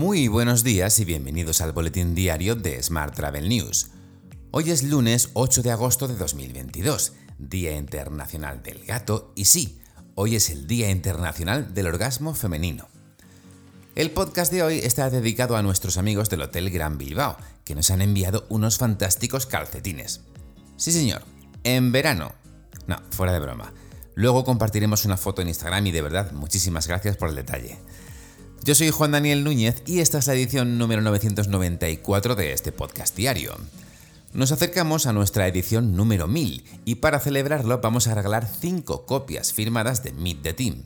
Muy buenos días y bienvenidos al boletín diario de Smart Travel News. Hoy es lunes 8 de agosto de 2022, Día Internacional del Gato y sí, hoy es el Día Internacional del Orgasmo Femenino. El podcast de hoy está dedicado a nuestros amigos del Hotel Gran Bilbao, que nos han enviado unos fantásticos calcetines. Sí señor, en verano. No, fuera de broma. Luego compartiremos una foto en Instagram y de verdad muchísimas gracias por el detalle. Yo soy Juan Daniel Núñez y esta es la edición número 994 de este podcast diario. Nos acercamos a nuestra edición número 1000 y para celebrarlo vamos a regalar 5 copias firmadas de Meet the Team.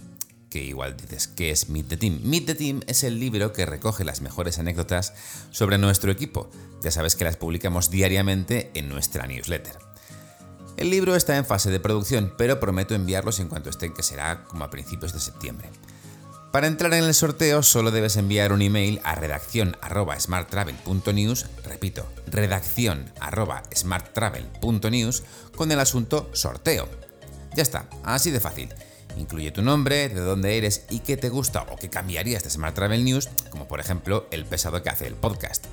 Que igual dices, ¿qué es Meet the Team? Meet the Team es el libro que recoge las mejores anécdotas sobre nuestro equipo. Ya sabes que las publicamos diariamente en nuestra newsletter. El libro está en fase de producción, pero prometo enviarlos en cuanto estén, que será como a principios de septiembre. Para entrar en el sorteo solo debes enviar un email a redacción@smarttravel.news, repito, redacción@smarttravel.news con el asunto sorteo. Ya está, así de fácil. Incluye tu nombre, de dónde eres y qué te gusta o qué cambiarías de Smart Travel News, como por ejemplo el pesado que hace el podcast.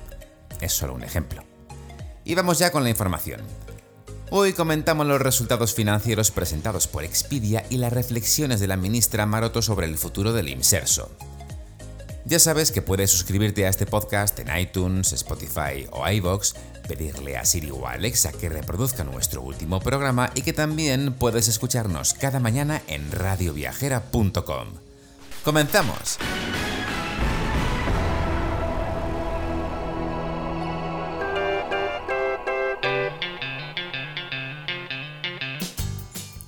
Es solo un ejemplo. Y vamos ya con la información. Hoy comentamos los resultados financieros presentados por Expedia y las reflexiones de la ministra Maroto sobre el futuro del Imserso. Ya sabes que puedes suscribirte a este podcast en iTunes, Spotify o iVoox, pedirle a Siri o a Alexa que reproduzca nuestro último programa y que también puedes escucharnos cada mañana en radioviajera.com. ¡Comenzamos!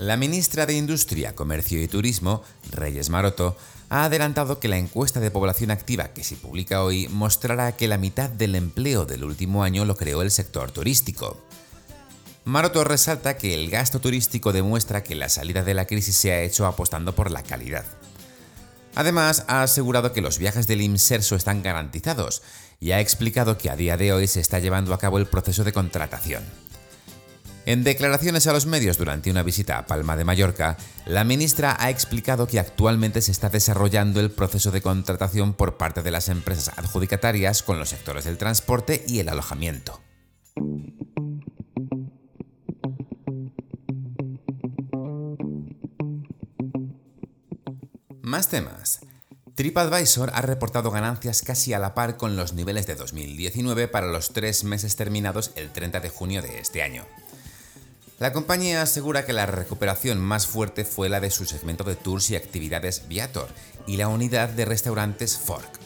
La ministra de Industria, Comercio y Turismo, Reyes Maroto, ha adelantado que la encuesta de población activa que se publica hoy mostrará que la mitad del empleo del último año lo creó el sector turístico. Maroto resalta que el gasto turístico demuestra que la salida de la crisis se ha hecho apostando por la calidad. Además, ha asegurado que los viajes del IMSERSO están garantizados y ha explicado que a día de hoy se está llevando a cabo el proceso de contratación. En declaraciones a los medios durante una visita a Palma de Mallorca, la ministra ha explicado que actualmente se está desarrollando el proceso de contratación por parte de las empresas adjudicatarias con los sectores del transporte y el alojamiento. Más temas. TripAdvisor ha reportado ganancias casi a la par con los niveles de 2019 para los tres meses terminados el 30 de junio de este año. La compañía asegura que la recuperación más fuerte fue la de su segmento de tours y actividades Viator y la unidad de restaurantes Fork.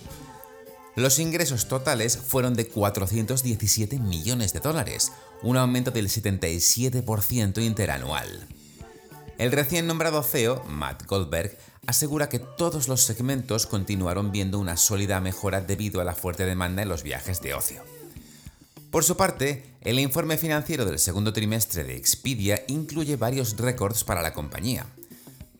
Los ingresos totales fueron de 417 millones de dólares, un aumento del 77% interanual. El recién nombrado CEO, Matt Goldberg, asegura que todos los segmentos continuaron viendo una sólida mejora debido a la fuerte demanda en los viajes de ocio. Por su parte, el informe financiero del segundo trimestre de Expedia incluye varios récords para la compañía.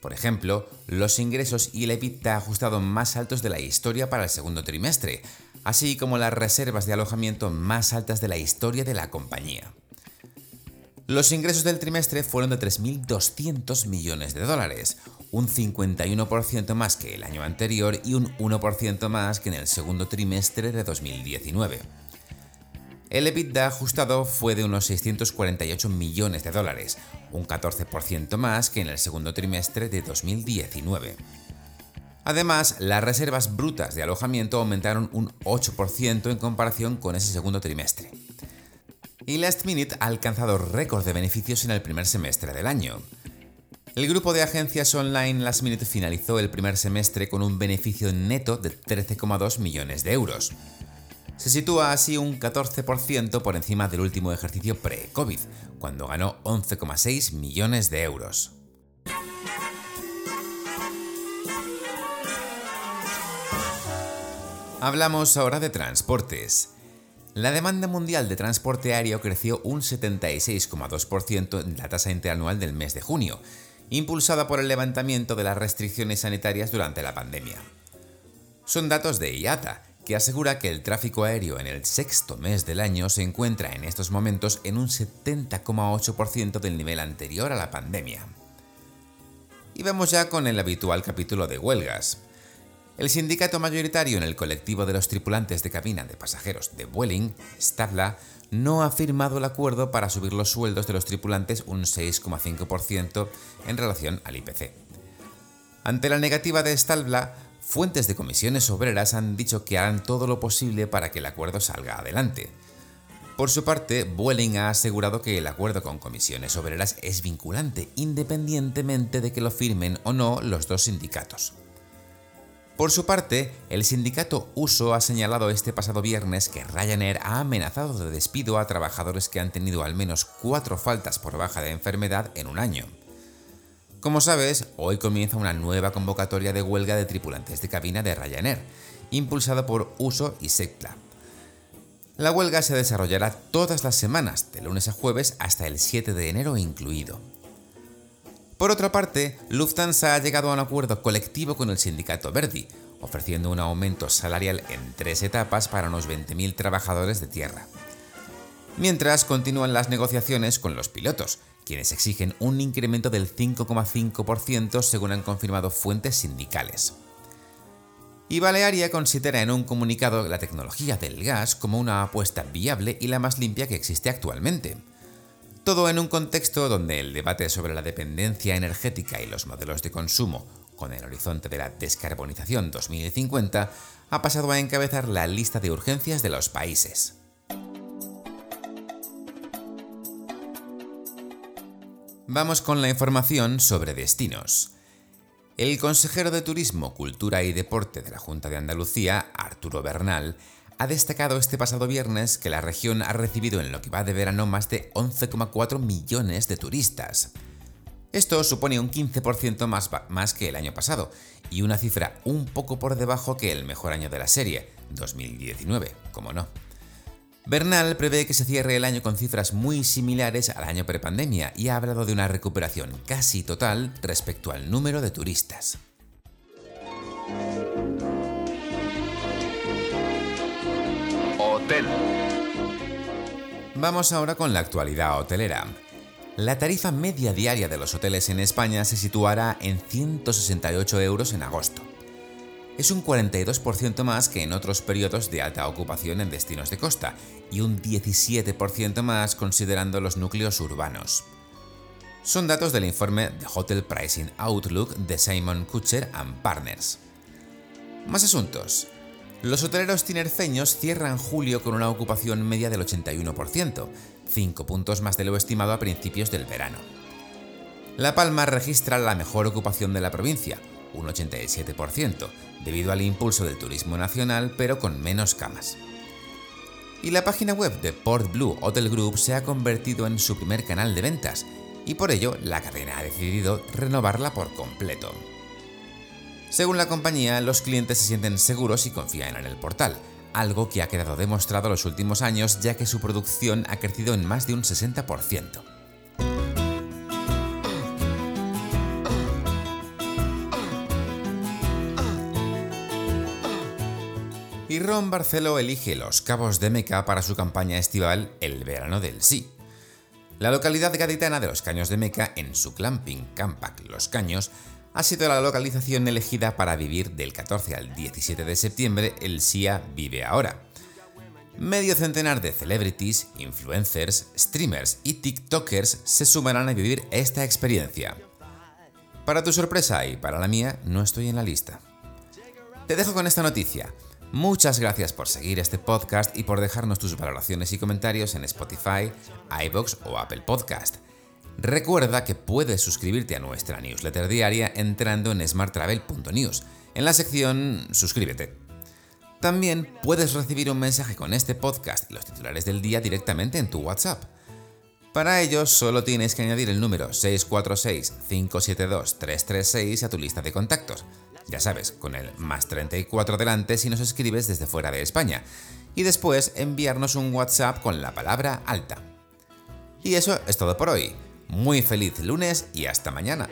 Por ejemplo, los ingresos y el EBITDA ajustado más altos de la historia para el segundo trimestre, así como las reservas de alojamiento más altas de la historia de la compañía. Los ingresos del trimestre fueron de 3.200 millones de dólares, un 51% más que el año anterior y un 1% más que en el segundo trimestre de 2019. El EBITDA ajustado fue de unos 648 millones de dólares, un 14% más que en el segundo trimestre de 2019. Además, las reservas brutas de alojamiento aumentaron un 8% en comparación con ese segundo trimestre. Y Last Minute ha alcanzado récord de beneficios en el primer semestre del año. El grupo de agencias online Last Minute finalizó el primer semestre con un beneficio neto de 13,2 millones de euros se sitúa así un 14% por encima del último ejercicio pre-COVID, cuando ganó 11,6 millones de euros. Hablamos ahora de transportes. La demanda mundial de transporte aéreo creció un 76,2% en la tasa interanual del mes de junio, impulsada por el levantamiento de las restricciones sanitarias durante la pandemia. Son datos de IATA, que asegura que el tráfico aéreo en el sexto mes del año se encuentra en estos momentos en un 70,8% del nivel anterior a la pandemia. Y vamos ya con el habitual capítulo de huelgas. El sindicato mayoritario en el colectivo de los tripulantes de cabina de pasajeros de Vueling, Stabla, no ha firmado el acuerdo para subir los sueldos de los tripulantes un 6,5% en relación al IPC. Ante la negativa de Stabla, fuentes de comisiones obreras han dicho que harán todo lo posible para que el acuerdo salga adelante. Por su parte, Vueling ha asegurado que el acuerdo con comisiones obreras es vinculante, independientemente de que lo firmen o no los dos sindicatos. Por su parte, el sindicato USO ha señalado este pasado viernes que Ryanair ha amenazado de despido a trabajadores que han tenido al menos cuatro faltas por baja de enfermedad en un año. Como sabes, hoy comienza una nueva convocatoria de huelga de tripulantes de cabina de Ryanair, impulsada por USO y SECPLA. La huelga se desarrollará todas las semanas, de lunes a jueves hasta el 7 de enero incluido. Por otra parte, Lufthansa ha llegado a un acuerdo colectivo con el sindicato Verdi, ofreciendo un aumento salarial en tres etapas para unos 20.000 trabajadores de tierra. Mientras continúan las negociaciones con los pilotos, quienes exigen un incremento del 5,5% según han confirmado fuentes sindicales. Y Balearia considera en un comunicado la tecnología del gas como una apuesta viable y la más limpia que existe actualmente todo en un contexto donde el debate sobre la dependencia energética y los modelos de consumo, con el horizonte de la descarbonización 2050, ha pasado a encabezar la lista de urgencias de los países. Vamos con la información sobre destinos. El consejero de Turismo, Cultura y Deporte de la Junta de Andalucía, Arturo Bernal, ha destacado este pasado viernes que la región ha recibido en lo que va de verano más de 11,4 millones de turistas. Esto supone un 15% más, más que el año pasado y una cifra un poco por debajo que el mejor año de la serie, 2019, como no. Bernal prevé que se cierre el año con cifras muy similares al año prepandemia y ha hablado de una recuperación casi total respecto al número de turistas. Vamos ahora con la actualidad hotelera. La tarifa media diaria de los hoteles en España se situará en 168 euros en agosto. Es un 42% más que en otros periodos de alta ocupación en destinos de costa y un 17% más considerando los núcleos urbanos. Son datos del informe The Hotel Pricing Outlook de Simon Kutcher and Partners. Más asuntos. Los hoteleros tinerfeños cierran julio con una ocupación media del 81%, 5 puntos más de lo estimado a principios del verano. La Palma registra la mejor ocupación de la provincia, un 87%, debido al impulso del turismo nacional pero con menos camas. Y la página web de Port Blue Hotel Group se ha convertido en su primer canal de ventas, y por ello la cadena ha decidido renovarla por completo. Según la compañía, los clientes se sienten seguros y confían en el portal, algo que ha quedado demostrado en los últimos años ya que su producción ha crecido en más de un 60%. Y Ron Barceló elige Los Cabos de Meca para su campaña estival El Verano del Sí. La localidad gaditana de Los Caños de Meca, en su clamping Campac Los Caños, ha sido la localización elegida para vivir del 14 al 17 de septiembre el SIA Vive Ahora. Medio centenar de celebrities, influencers, streamers y TikTokers se sumarán a vivir esta experiencia. Para tu sorpresa y para la mía, no estoy en la lista. Te dejo con esta noticia. Muchas gracias por seguir este podcast y por dejarnos tus valoraciones y comentarios en Spotify, iBox o Apple Podcast. Recuerda que puedes suscribirte a nuestra newsletter diaria entrando en smarttravel.news, en la sección Suscríbete. También puedes recibir un mensaje con este podcast y los titulares del día directamente en tu WhatsApp. Para ello, solo tienes que añadir el número 646-572-336 a tu lista de contactos. Ya sabes, con el más 34 delante si nos escribes desde fuera de España. Y después enviarnos un WhatsApp con la palabra alta. Y eso es todo por hoy. Muy feliz lunes y hasta mañana.